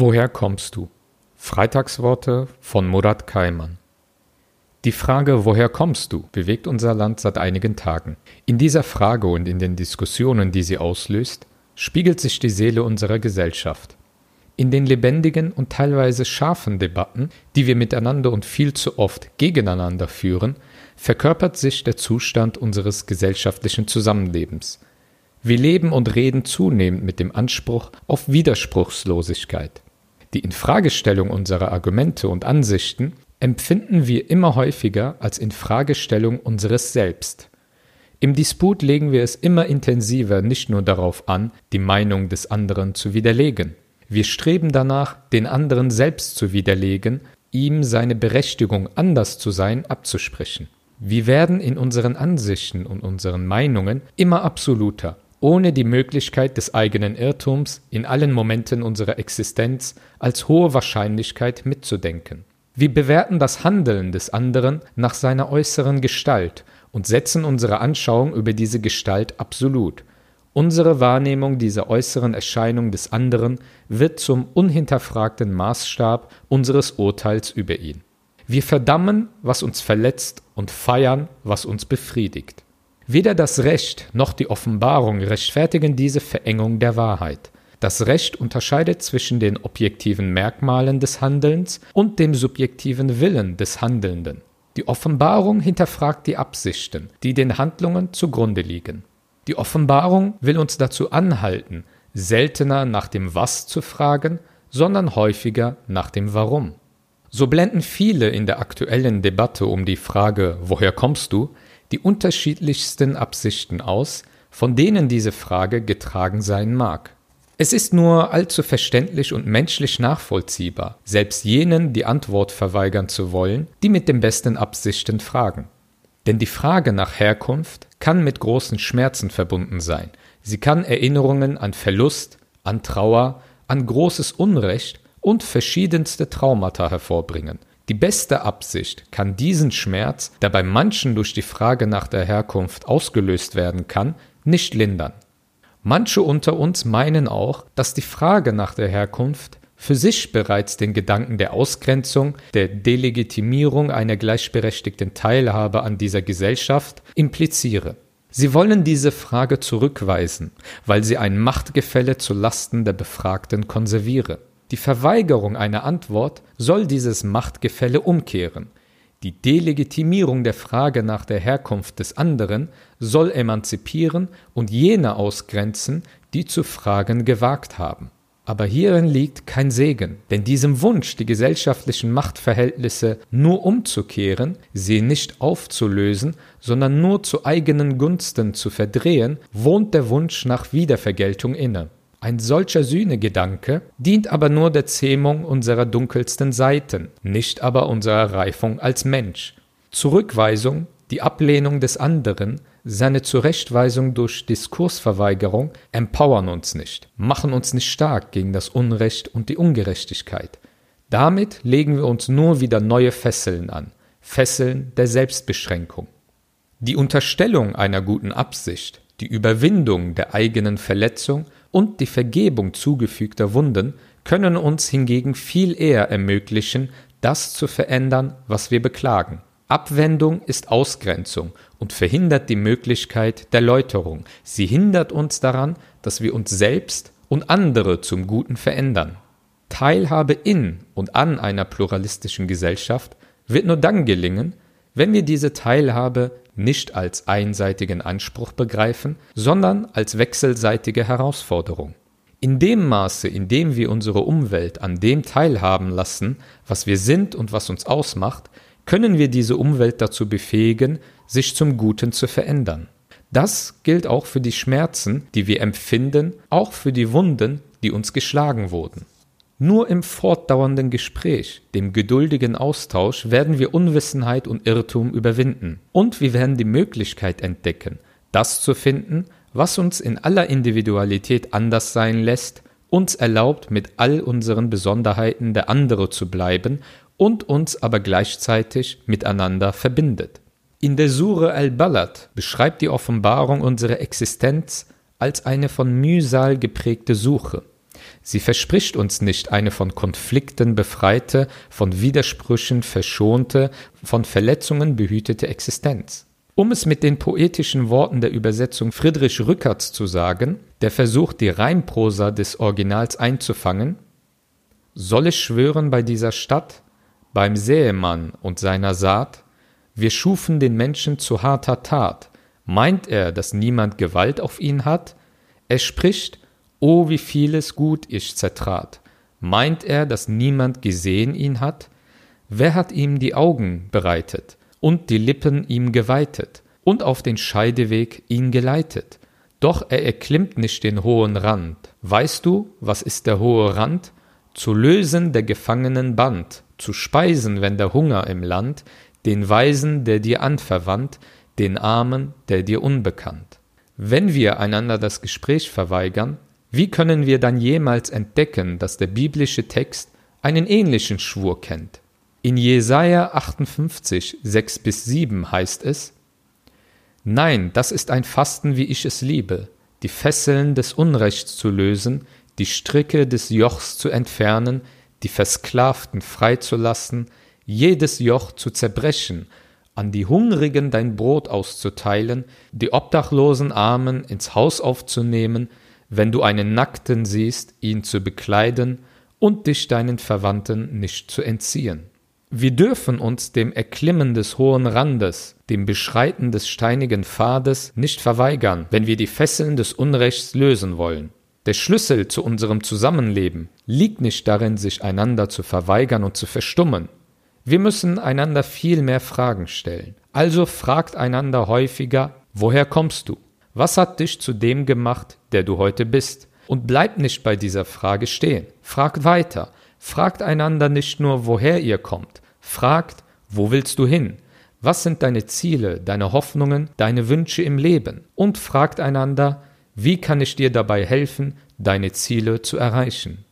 Woher kommst du? Freitagsworte von Murat Kaiman. Die Frage, woher kommst du, bewegt unser Land seit einigen Tagen. In dieser Frage und in den Diskussionen, die sie auslöst, spiegelt sich die Seele unserer Gesellschaft. In den lebendigen und teilweise scharfen Debatten, die wir miteinander und viel zu oft gegeneinander führen, verkörpert sich der Zustand unseres gesellschaftlichen Zusammenlebens, wir leben und reden zunehmend mit dem Anspruch auf Widerspruchslosigkeit. Die Infragestellung unserer Argumente und Ansichten empfinden wir immer häufiger als Infragestellung unseres Selbst. Im Disput legen wir es immer intensiver nicht nur darauf an, die Meinung des anderen zu widerlegen. Wir streben danach, den anderen selbst zu widerlegen, ihm seine Berechtigung anders zu sein abzusprechen. Wir werden in unseren Ansichten und unseren Meinungen immer absoluter, ohne die Möglichkeit des eigenen Irrtums in allen Momenten unserer Existenz als hohe Wahrscheinlichkeit mitzudenken. Wir bewerten das Handeln des anderen nach seiner äußeren Gestalt und setzen unsere Anschauung über diese Gestalt absolut. Unsere Wahrnehmung dieser äußeren Erscheinung des anderen wird zum unhinterfragten Maßstab unseres Urteils über ihn. Wir verdammen, was uns verletzt und feiern, was uns befriedigt. Weder das Recht noch die Offenbarung rechtfertigen diese Verengung der Wahrheit. Das Recht unterscheidet zwischen den objektiven Merkmalen des Handelns und dem subjektiven Willen des Handelnden. Die Offenbarung hinterfragt die Absichten, die den Handlungen zugrunde liegen. Die Offenbarung will uns dazu anhalten, seltener nach dem Was zu fragen, sondern häufiger nach dem Warum. So blenden viele in der aktuellen Debatte um die Frage Woher kommst du die unterschiedlichsten Absichten aus, von denen diese Frage getragen sein mag. Es ist nur allzu verständlich und menschlich nachvollziehbar, selbst jenen die Antwort verweigern zu wollen, die mit den besten Absichten fragen. Denn die Frage nach Herkunft kann mit großen Schmerzen verbunden sein. Sie kann Erinnerungen an Verlust, an Trauer, an großes Unrecht und verschiedenste Traumata hervorbringen. Die beste Absicht kann diesen Schmerz, der bei manchen durch die Frage nach der Herkunft ausgelöst werden kann, nicht lindern. Manche unter uns meinen auch, dass die Frage nach der Herkunft für sich bereits den Gedanken der Ausgrenzung, der Delegitimierung einer gleichberechtigten Teilhabe an dieser Gesellschaft impliziere. Sie wollen diese Frage zurückweisen, weil sie ein Machtgefälle zu Lasten der Befragten konserviere. Die Verweigerung einer Antwort soll dieses Machtgefälle umkehren. Die Delegitimierung der Frage nach der Herkunft des anderen soll emanzipieren und jene ausgrenzen, die zu fragen gewagt haben. Aber hierin liegt kein Segen, denn diesem Wunsch, die gesellschaftlichen Machtverhältnisse nur umzukehren, sie nicht aufzulösen, sondern nur zu eigenen Gunsten zu verdrehen, wohnt der Wunsch nach Wiedervergeltung inne. Ein solcher Sühnegedanke dient aber nur der Zähmung unserer dunkelsten Seiten, nicht aber unserer Reifung als Mensch. Zurückweisung, die Ablehnung des anderen, seine Zurechtweisung durch Diskursverweigerung empowern uns nicht, machen uns nicht stark gegen das Unrecht und die Ungerechtigkeit. Damit legen wir uns nur wieder neue Fesseln an, Fesseln der Selbstbeschränkung. Die Unterstellung einer guten Absicht, die Überwindung der eigenen Verletzung und die Vergebung zugefügter Wunden können uns hingegen viel eher ermöglichen, das zu verändern, was wir beklagen. Abwendung ist Ausgrenzung und verhindert die Möglichkeit der Läuterung. Sie hindert uns daran, dass wir uns selbst und andere zum Guten verändern. Teilhabe in und an einer pluralistischen Gesellschaft wird nur dann gelingen, wenn wir diese Teilhabe nicht als einseitigen Anspruch begreifen, sondern als wechselseitige Herausforderung. In dem Maße, in dem wir unsere Umwelt an dem teilhaben lassen, was wir sind und was uns ausmacht, können wir diese Umwelt dazu befähigen, sich zum Guten zu verändern. Das gilt auch für die Schmerzen, die wir empfinden, auch für die Wunden, die uns geschlagen wurden. Nur im fortdauernden Gespräch, dem geduldigen Austausch werden wir Unwissenheit und Irrtum überwinden. Und wir werden die Möglichkeit entdecken, das zu finden, was uns in aller Individualität anders sein lässt, uns erlaubt, mit all unseren Besonderheiten der andere zu bleiben und uns aber gleichzeitig miteinander verbindet. In der Sure al-Balad beschreibt die Offenbarung unsere Existenz als eine von Mühsal geprägte Suche. Sie verspricht uns nicht eine von Konflikten befreite, von Widersprüchen verschonte, von Verletzungen behütete Existenz. Um es mit den poetischen Worten der Übersetzung Friedrich Rückerts zu sagen, der versucht, die Reimprosa des Originals einzufangen, soll ich schwören bei dieser Stadt, beim Säemann und seiner Saat, wir schufen den Menschen zu harter Tat, meint er, dass niemand Gewalt auf ihn hat? Er spricht, oh, wie vieles Gut ich zertrat, meint er, dass niemand gesehen ihn hat? Wer hat ihm die Augen bereitet? und die Lippen ihm geweitet und auf den Scheideweg ihn geleitet. Doch er erklimmt nicht den hohen Rand. Weißt du, was ist der hohe Rand? Zu lösen der Gefangenen Band, zu speisen, wenn der Hunger im Land, den Weisen, der dir anverwandt, den Armen, der dir unbekannt. Wenn wir einander das Gespräch verweigern, wie können wir dann jemals entdecken, dass der biblische Text einen ähnlichen Schwur kennt? In Jesaja 58, 6 bis 7 heißt es: Nein, das ist ein Fasten, wie ich es liebe, die Fesseln des Unrechts zu lösen, die Stricke des Jochs zu entfernen, die Versklavten freizulassen, jedes Joch zu zerbrechen, an die Hungrigen dein Brot auszuteilen, die obdachlosen Armen ins Haus aufzunehmen, wenn du einen Nackten siehst, ihn zu bekleiden und dich deinen Verwandten nicht zu entziehen. Wir dürfen uns dem Erklimmen des hohen Randes, dem Beschreiten des steinigen Pfades nicht verweigern, wenn wir die Fesseln des Unrechts lösen wollen. Der Schlüssel zu unserem Zusammenleben liegt nicht darin, sich einander zu verweigern und zu verstummen. Wir müssen einander viel mehr Fragen stellen. Also fragt einander häufiger, woher kommst du? Was hat dich zu dem gemacht, der du heute bist? Und bleibt nicht bei dieser Frage stehen. Fragt weiter. Fragt einander nicht nur, woher ihr kommt, fragt, wo willst du hin? Was sind deine Ziele, deine Hoffnungen, deine Wünsche im Leben? Und fragt einander, wie kann ich dir dabei helfen, deine Ziele zu erreichen?